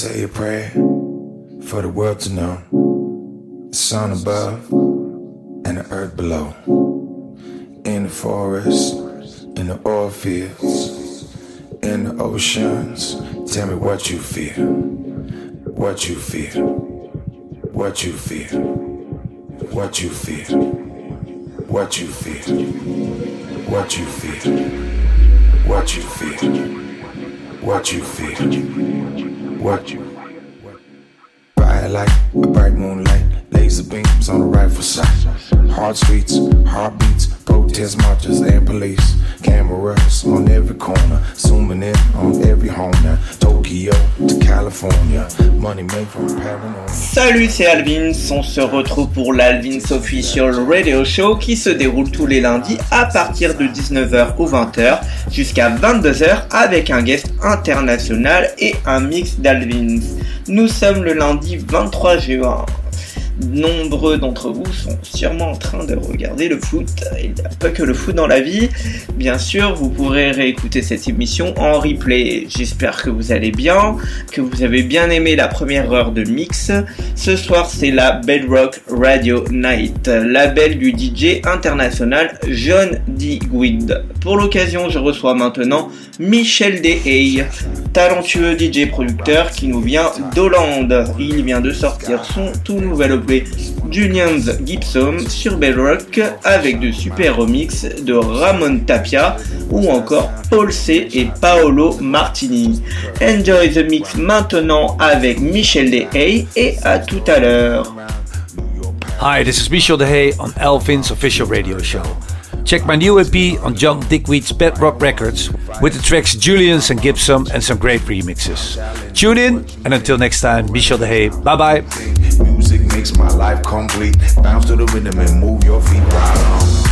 Say a prayer for the world to know the sun above and the earth below, in the forest, in the oil fields, in the oceans. Tell me what you fear. what you feel, what you feel, what you feel, what you feel, what you feel, what you feel, what you feel. What you feel. Bright like a bright moonlight, laser beams on the rifle sight. Hard streets, heartbeats, protest marches and police. Cameras on every corner, zooming in on every home now. Salut, c'est Alvins. On se retrouve pour l'Alvins Official Radio Show qui se déroule tous les lundis à partir de 19h ou 20h jusqu'à 22h avec un guest international et un mix d'Alvins. Nous sommes le lundi 23 juin. Nombreux d'entre vous sont sûrement en train de regarder le foot. Il n'y a pas que le foot dans la vie. Bien sûr, vous pourrez réécouter cette émission en replay. J'espère que vous allez bien, que vous avez bien aimé la première heure de mix. Ce soir, c'est la Bedrock Radio Night, label du DJ international John D. Guid. Pour l'occasion, je reçois maintenant Michel Dehey, talentueux DJ producteur qui nous vient d'Hollande. Il vient de sortir son tout nouvel objet Julian's Gibson sur Bedrock avec de super remix de Ramon Tapia ou encore Paul C et Paolo Martini. Enjoy the mix maintenant avec Michel Dehey et à tout à l'heure. Hi, this is Michel Dehey on Elvin's official radio show. Check my new EP on John Digweed's Bedrock Records with the tracks Julienzzz and Gibsome and some great remixes. Tune in and until next time, Michel De Hey. Bye bye. Music makes my life complete. Bounce to the rhythm and move your feet right on.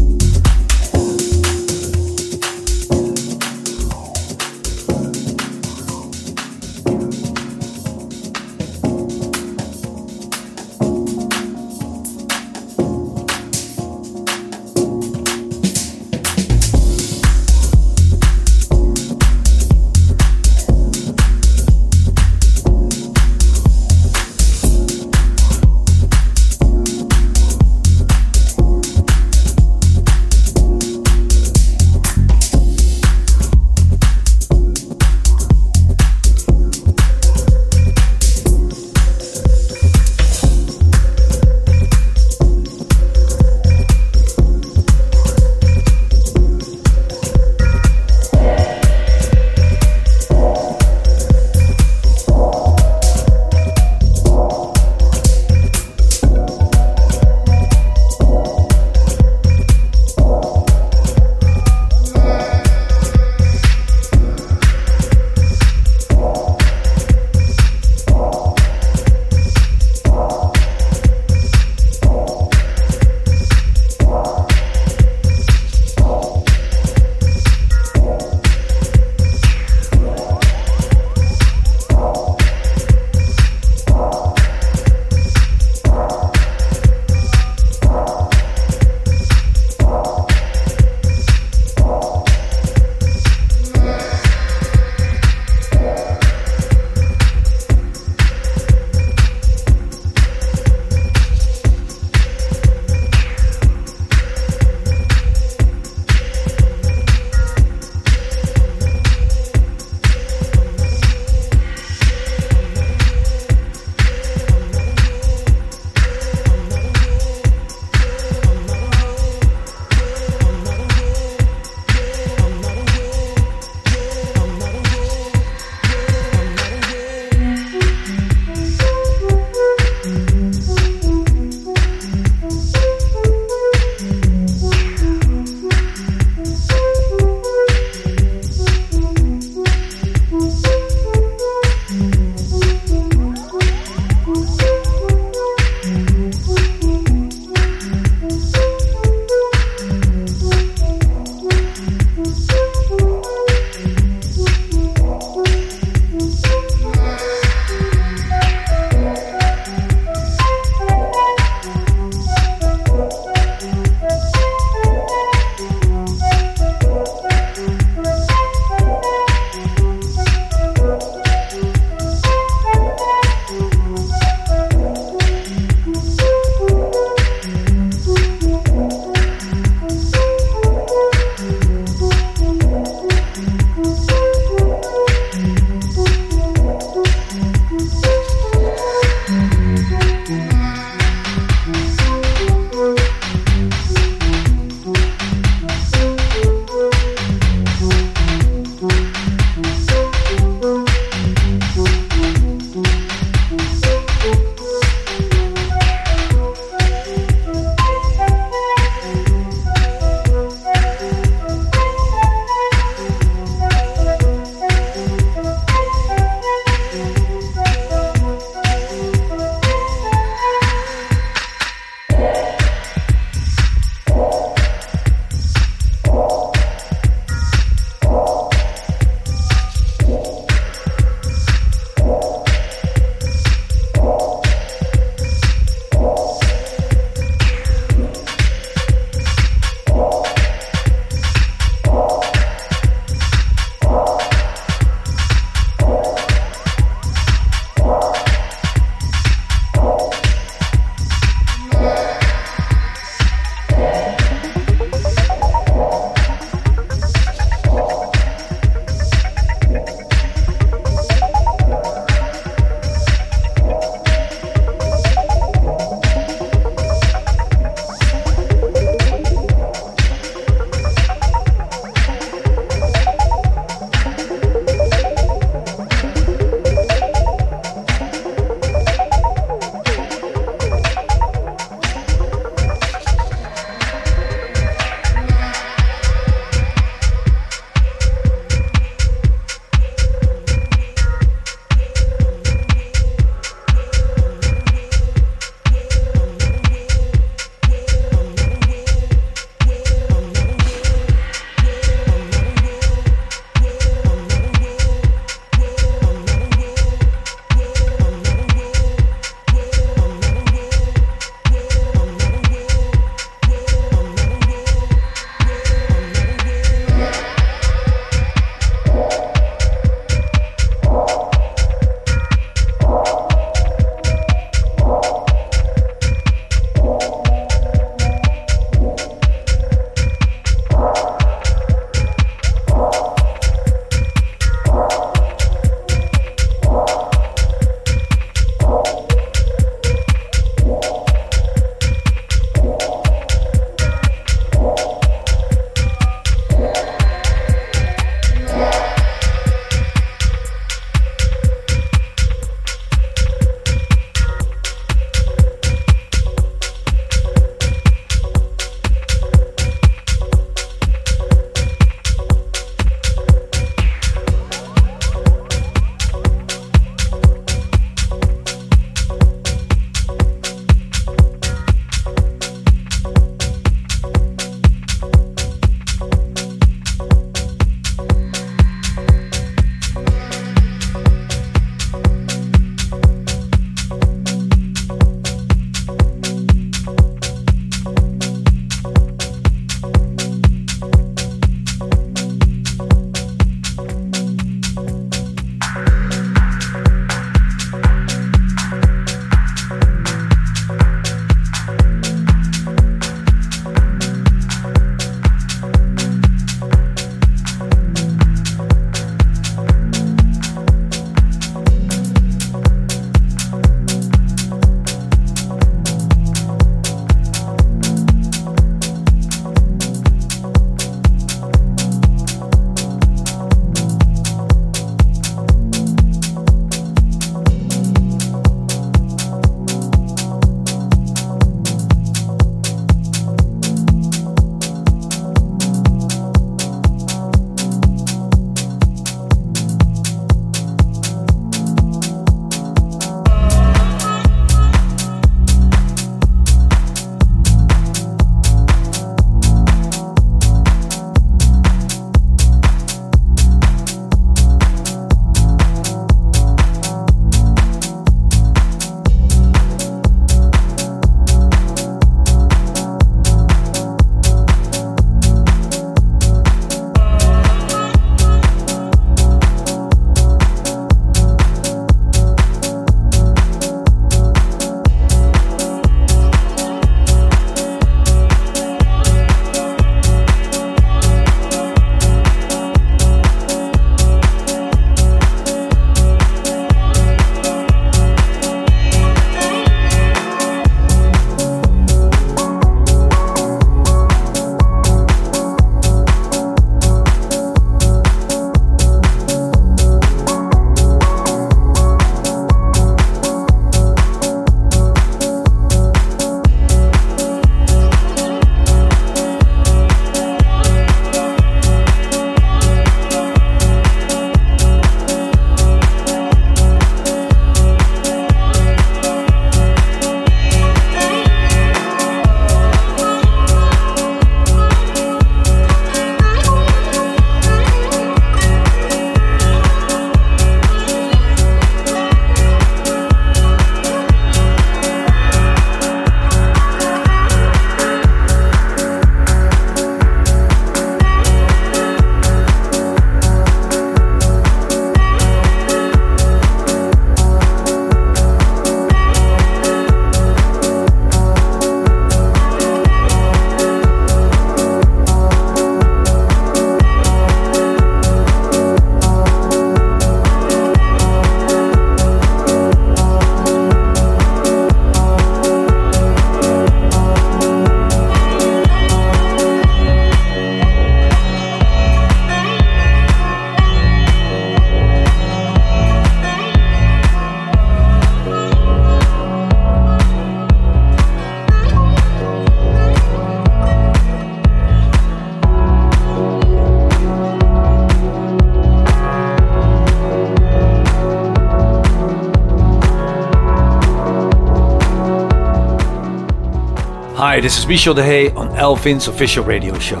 This is Michel de Hey on Al Vince official radio show.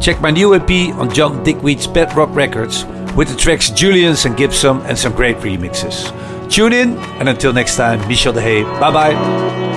Check my new EP on John Digweed's Pet Rock Records with the tracks Julienzzz and Gibsome and some great remixes. Tune in, and until next time, Michel de Hey. Bye bye.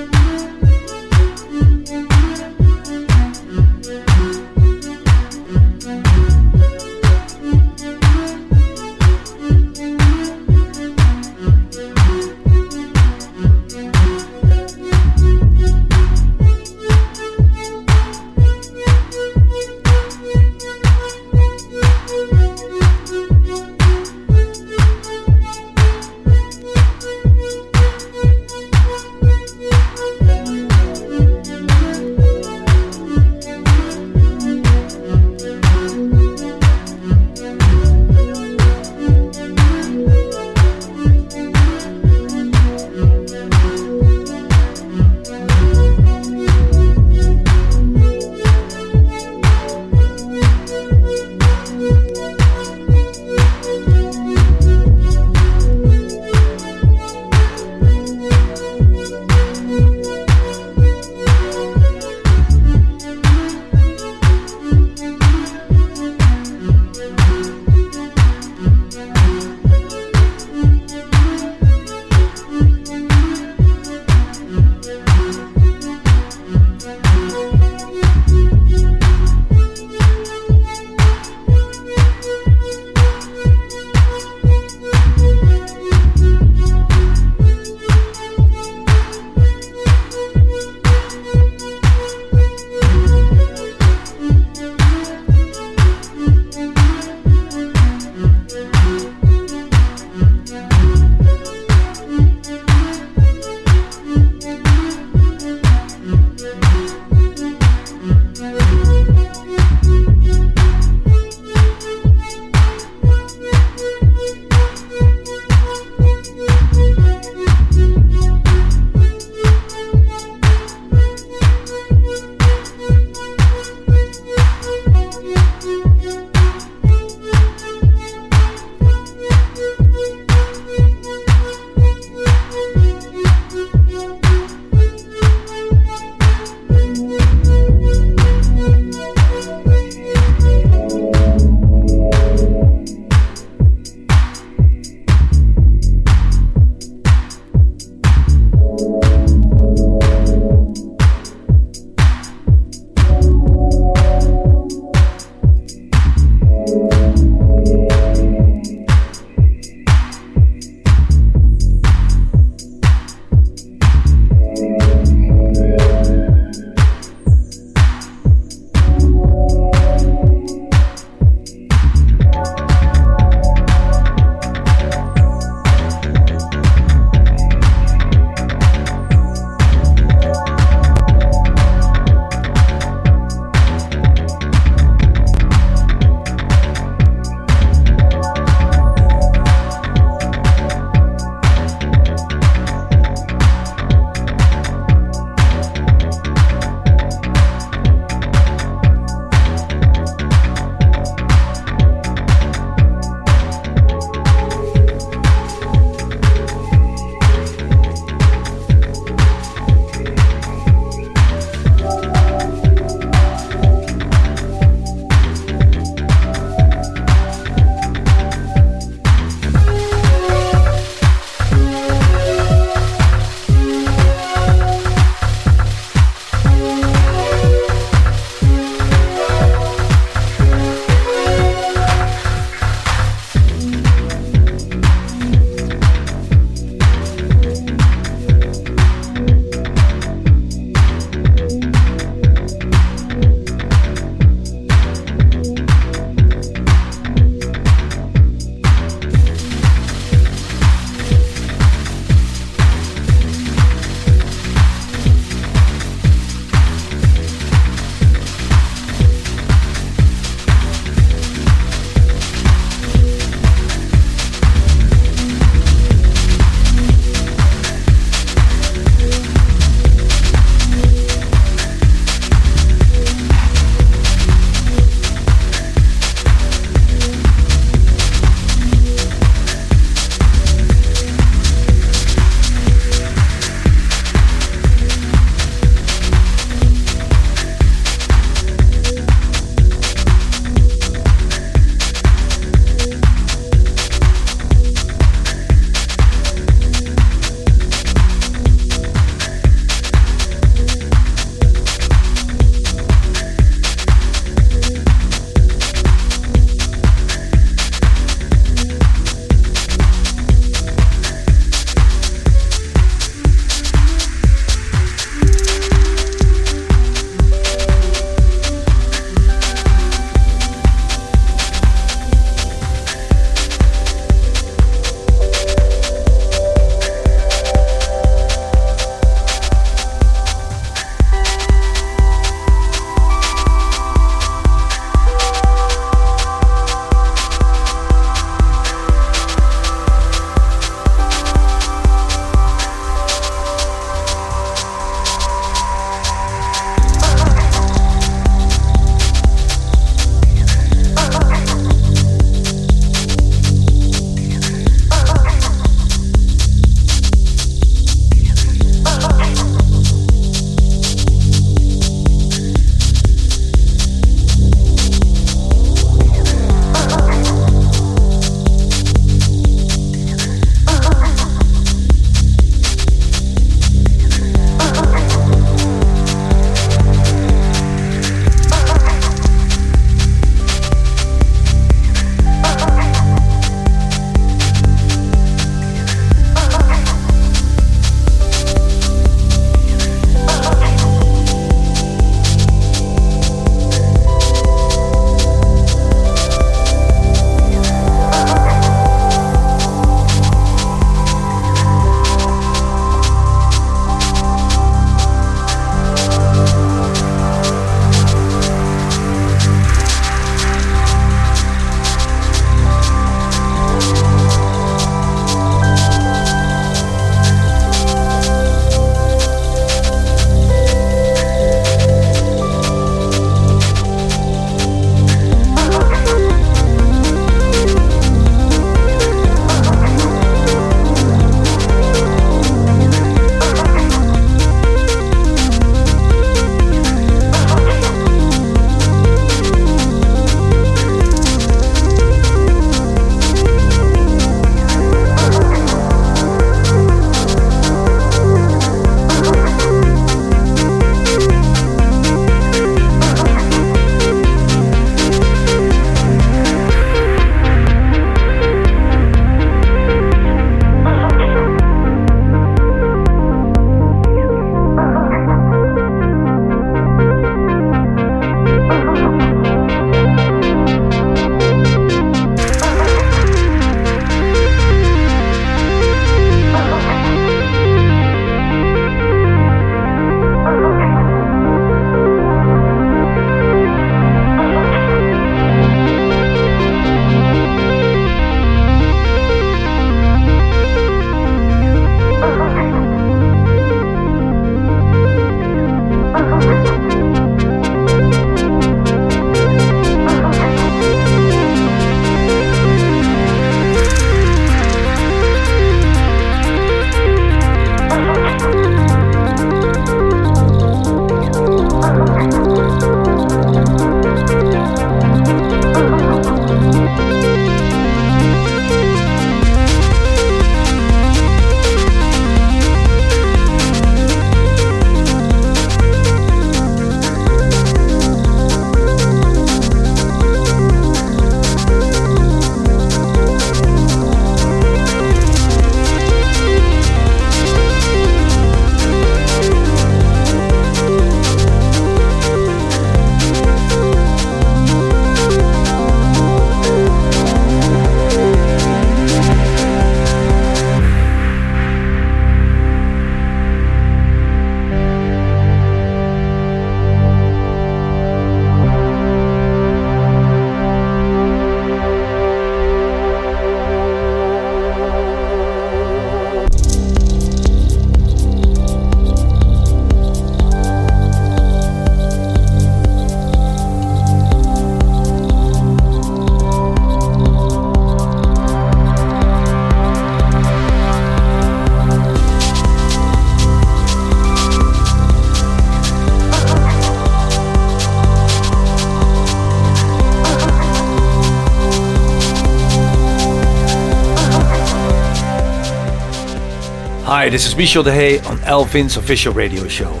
Hi, this is Michel de Hey on Al Vince official radio show.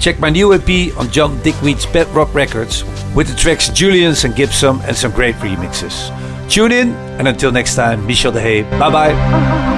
Check my new EP on John Digweed's Bedrock Records with the tracks Julienzzz and Gibsome and some great remixes. Tune in, and until next time, Michel de Hey. Bye bye.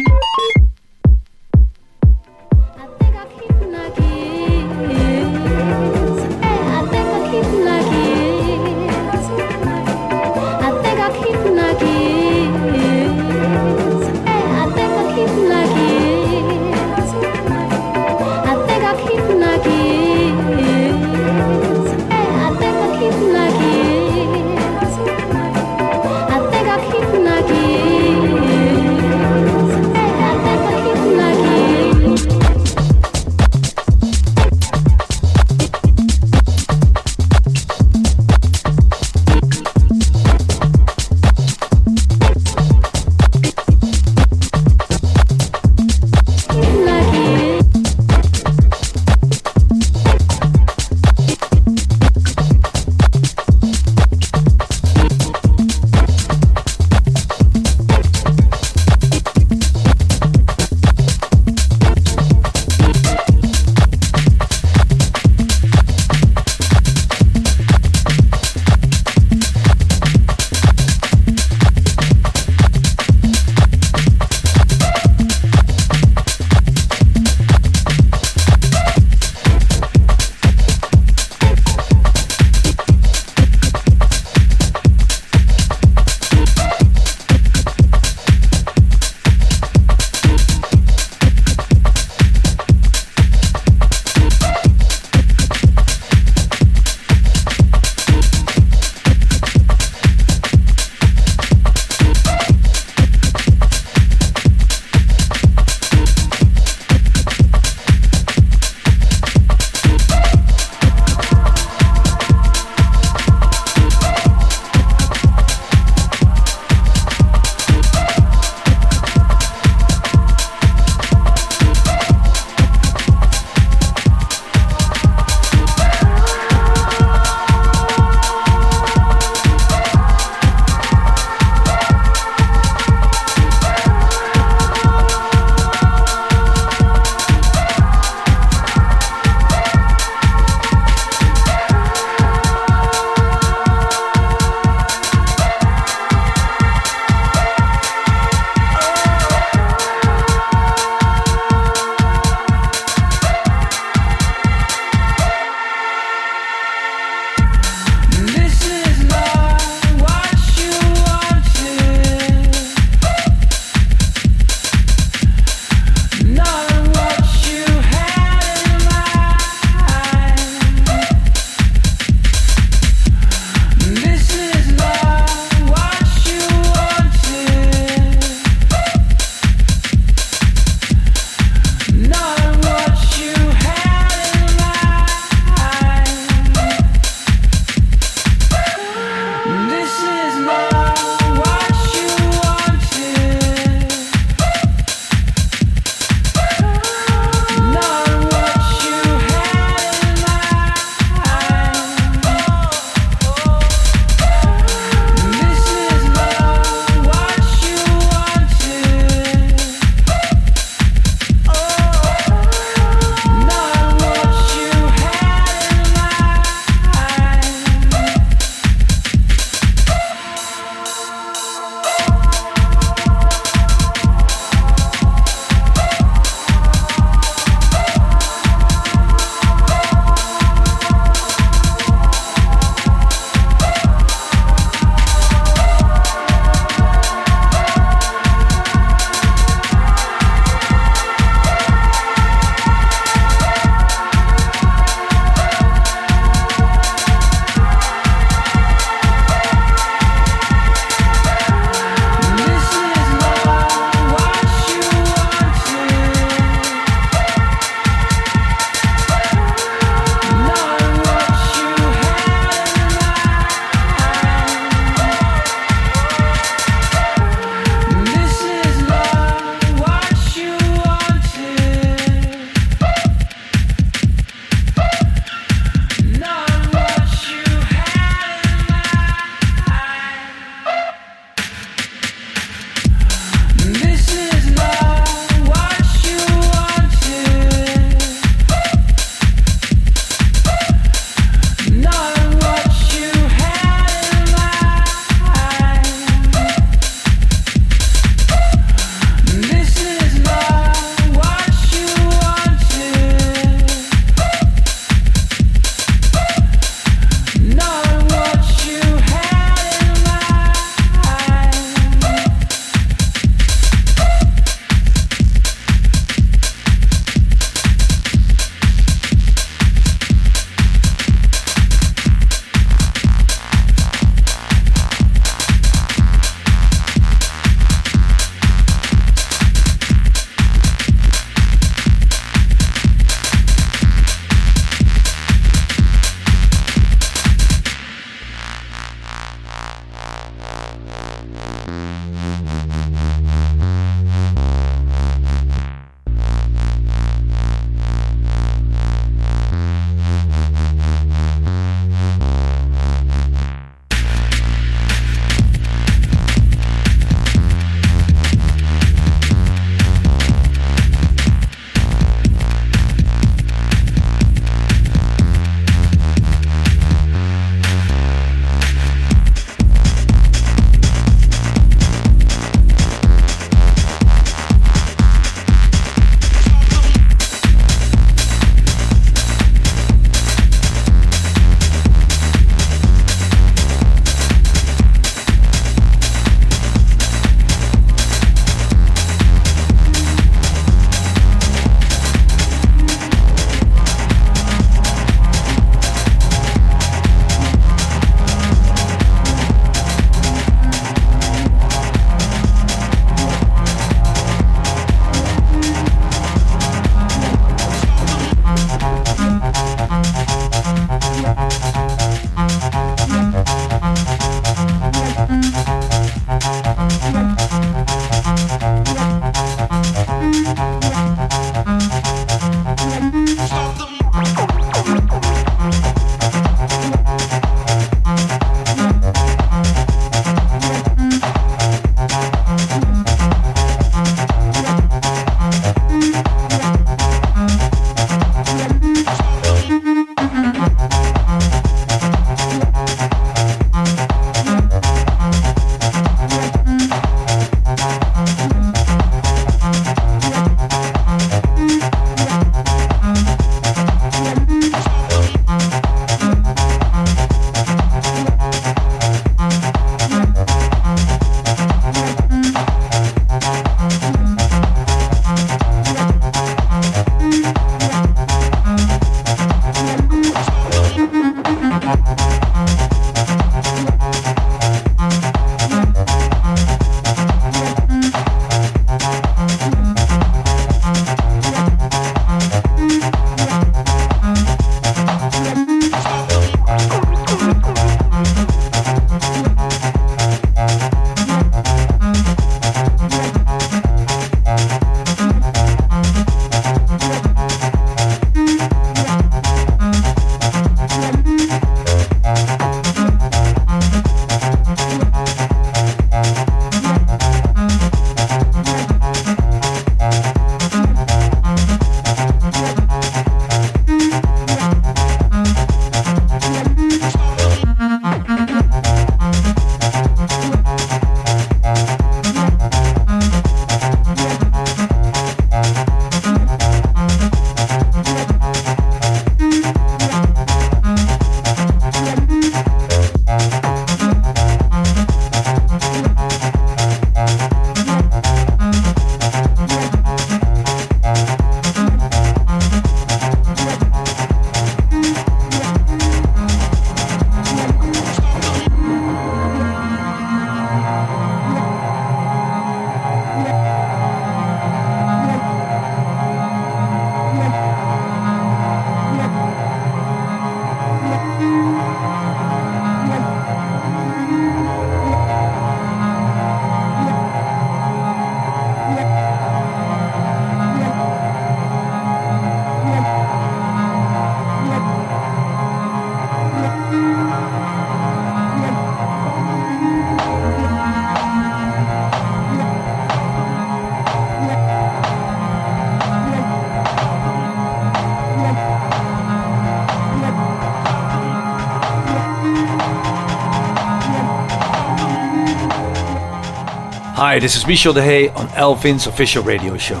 Hi, this is Michel de Hey on Al Vince official radio show.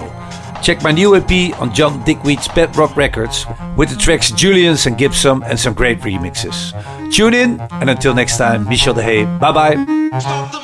Check my new EP on John Digweed's Pet Rock Records with the tracks Julienzzz and Gibsome and some great remixes. Tune in, and until next time, Michel de Hey. Bye bye.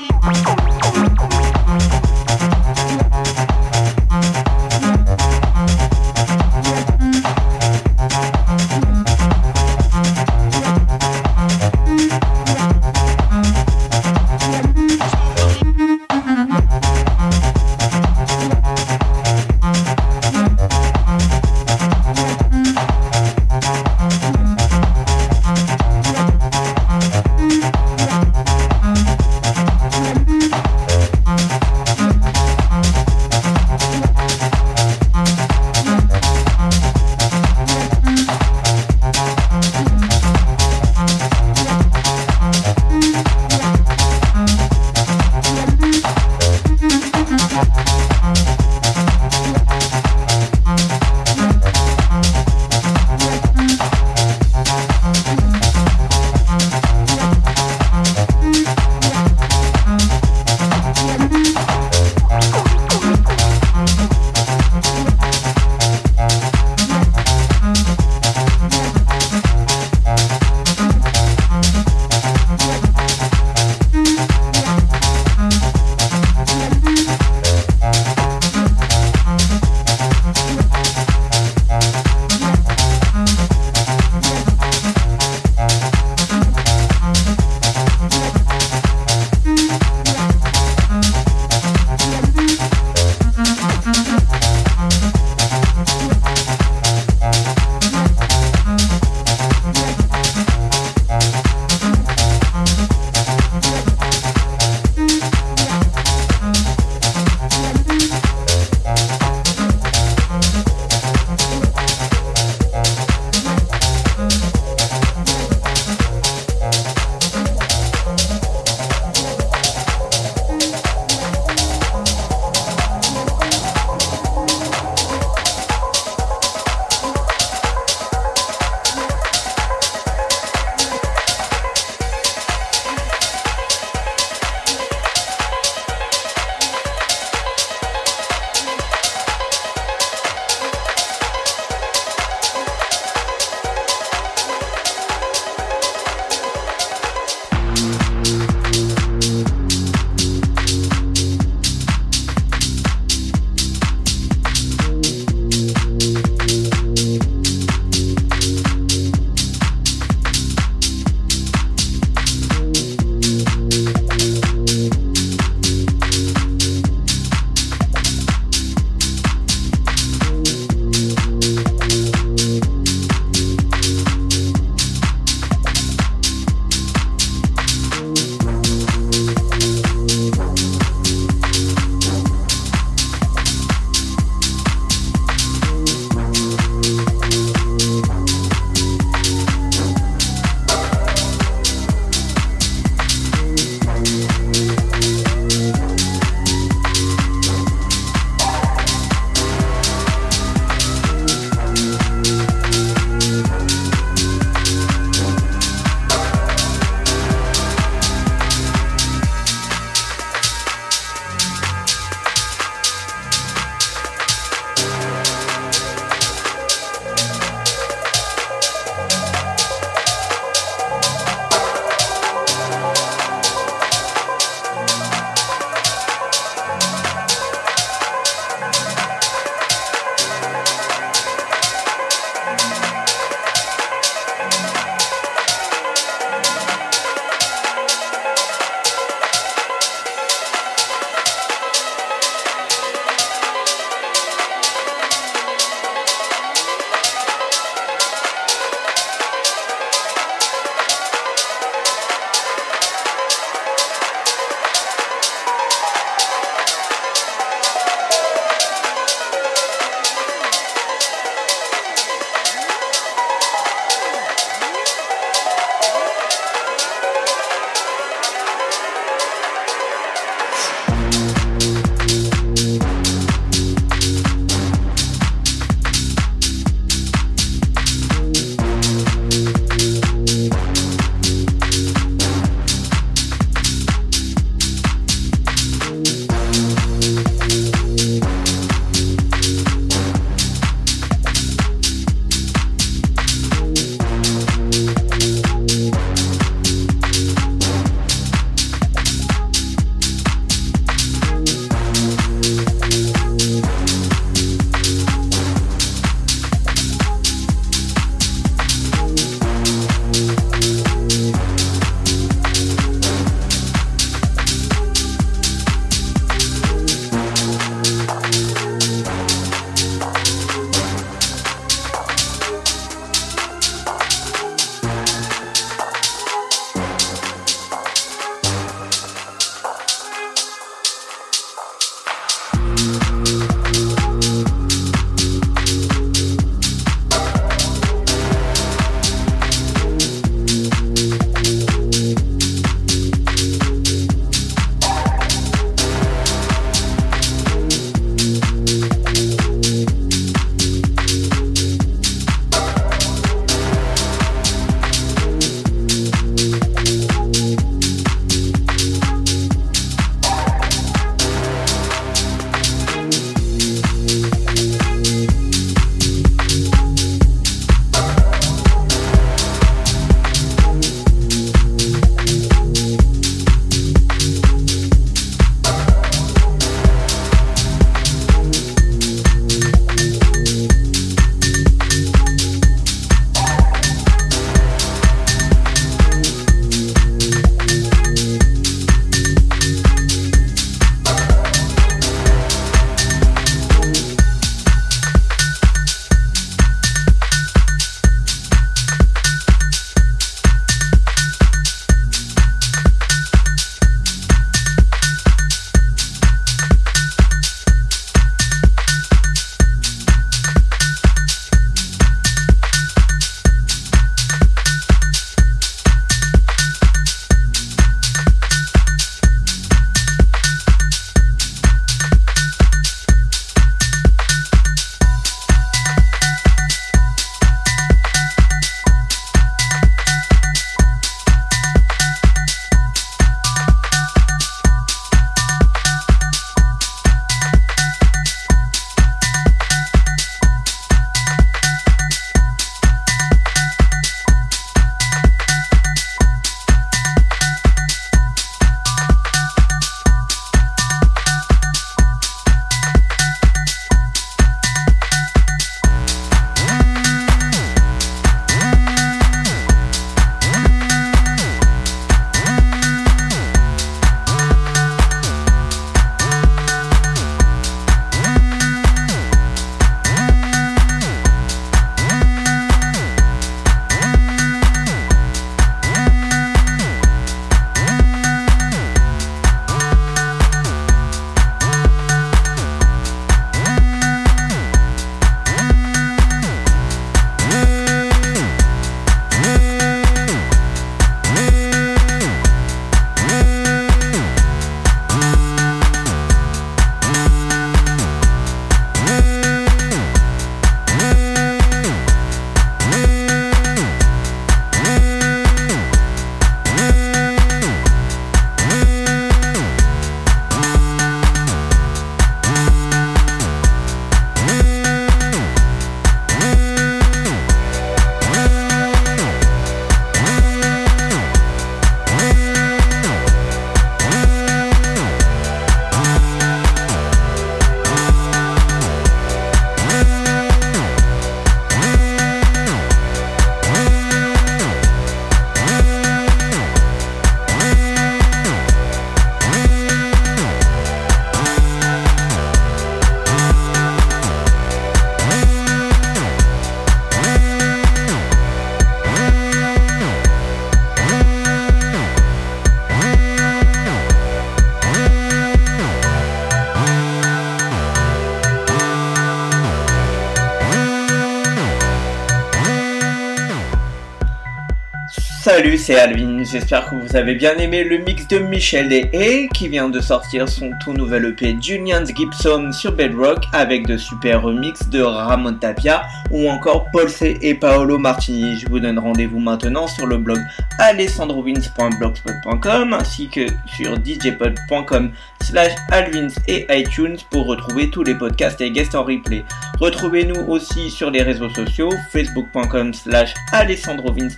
Alvin. J'espère que vous avez bien aimé le mix de Michel et qui vient de sortir son tout nouvel EP Julian Gibson sur Bedrock avec de super remix de Ramon Tapia ou encore Paul C et Paolo Martini. Je vous donne rendez-vous maintenant sur le blog alessandrovins.blogspot.com ainsi que sur djpod.com slash alvins et iTunes pour retrouver tous les podcasts et guests en replay. Retrouvez-nous aussi sur les réseaux sociaux facebook.com slash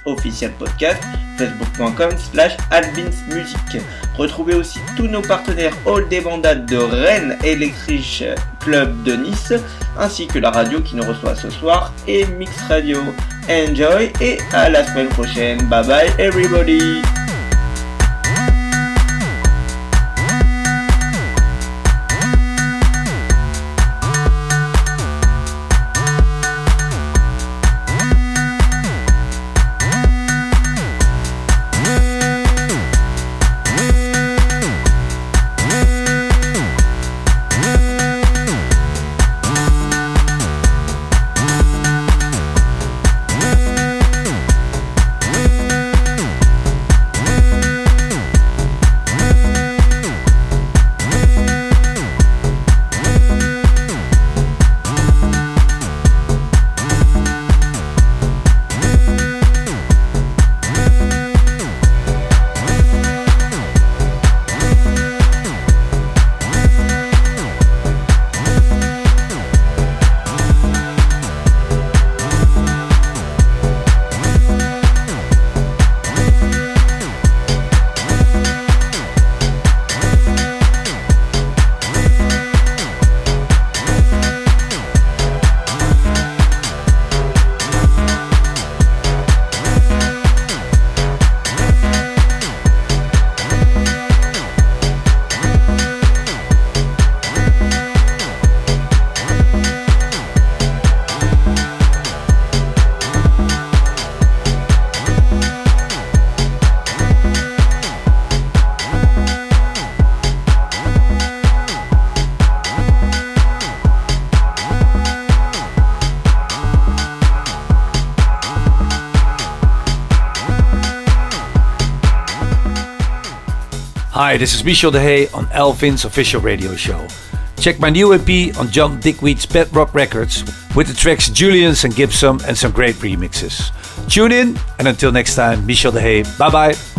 officiel podcast facebook.com slash albinsmusic. Retrouvez aussi tous nos partenaires All des Bandades de Rennes, Electric Club de Nice, ainsi que la radio qui nous reçoit ce soir et Mix Radio. Enjoy et à la semaine prochaine. Bye bye everybody Hi, this is Michel de Hey on Al Vince official radio show. Check my new EP on John Digweed's Bedrock Records with the tracks Julienzzz and Gibsome and some great remixes. Tune in, and until next time, Michel de Hey. Bye bye.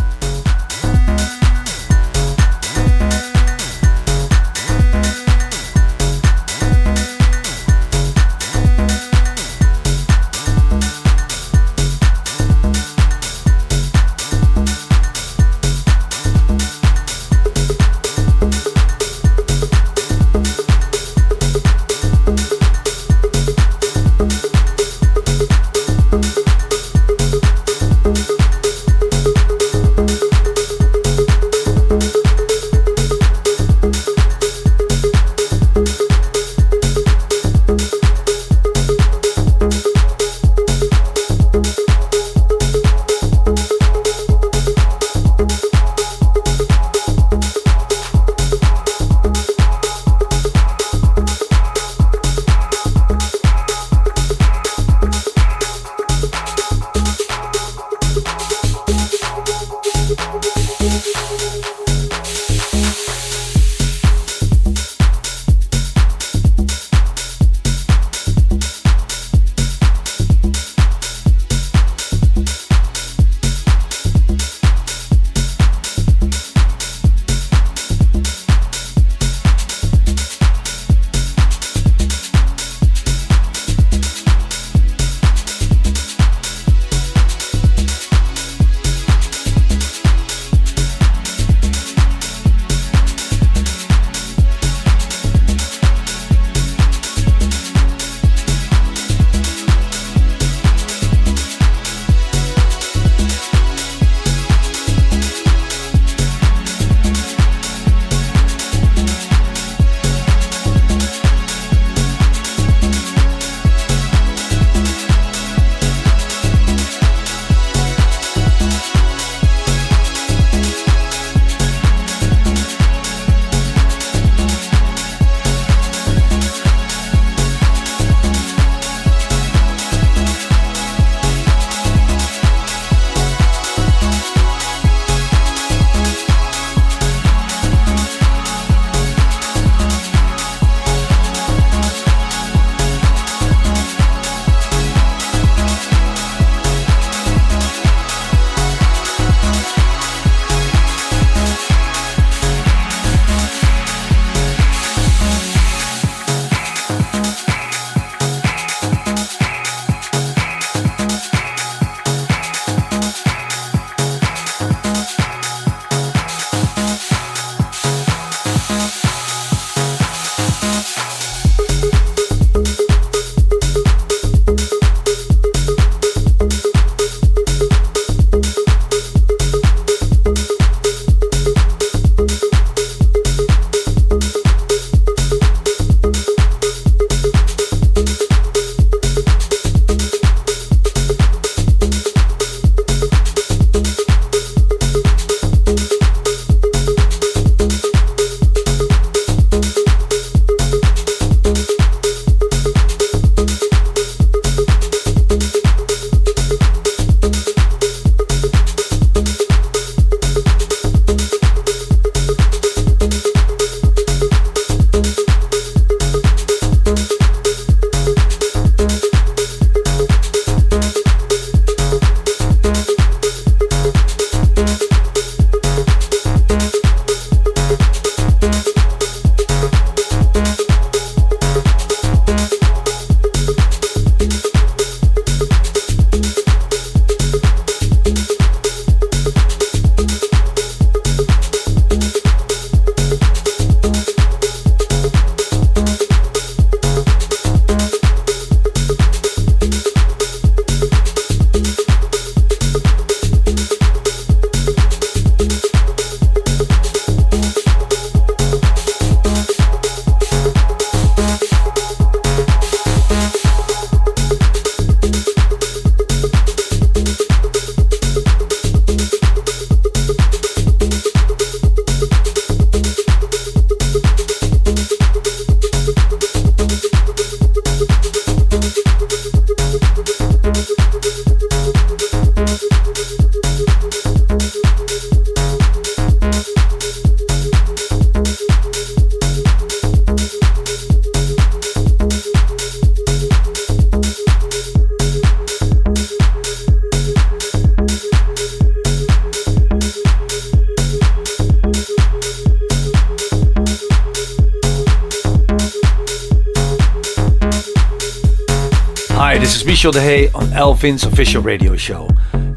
Michel de Hey on Al Vince's official radio show.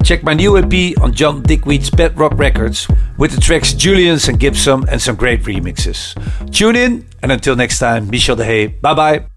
Check my new EP on John Digweed's Bedrock Records with the tracks Julienzzz and Gibsome and some great remixes. Tune in, and until next time, Michel de Hey. Bye bye.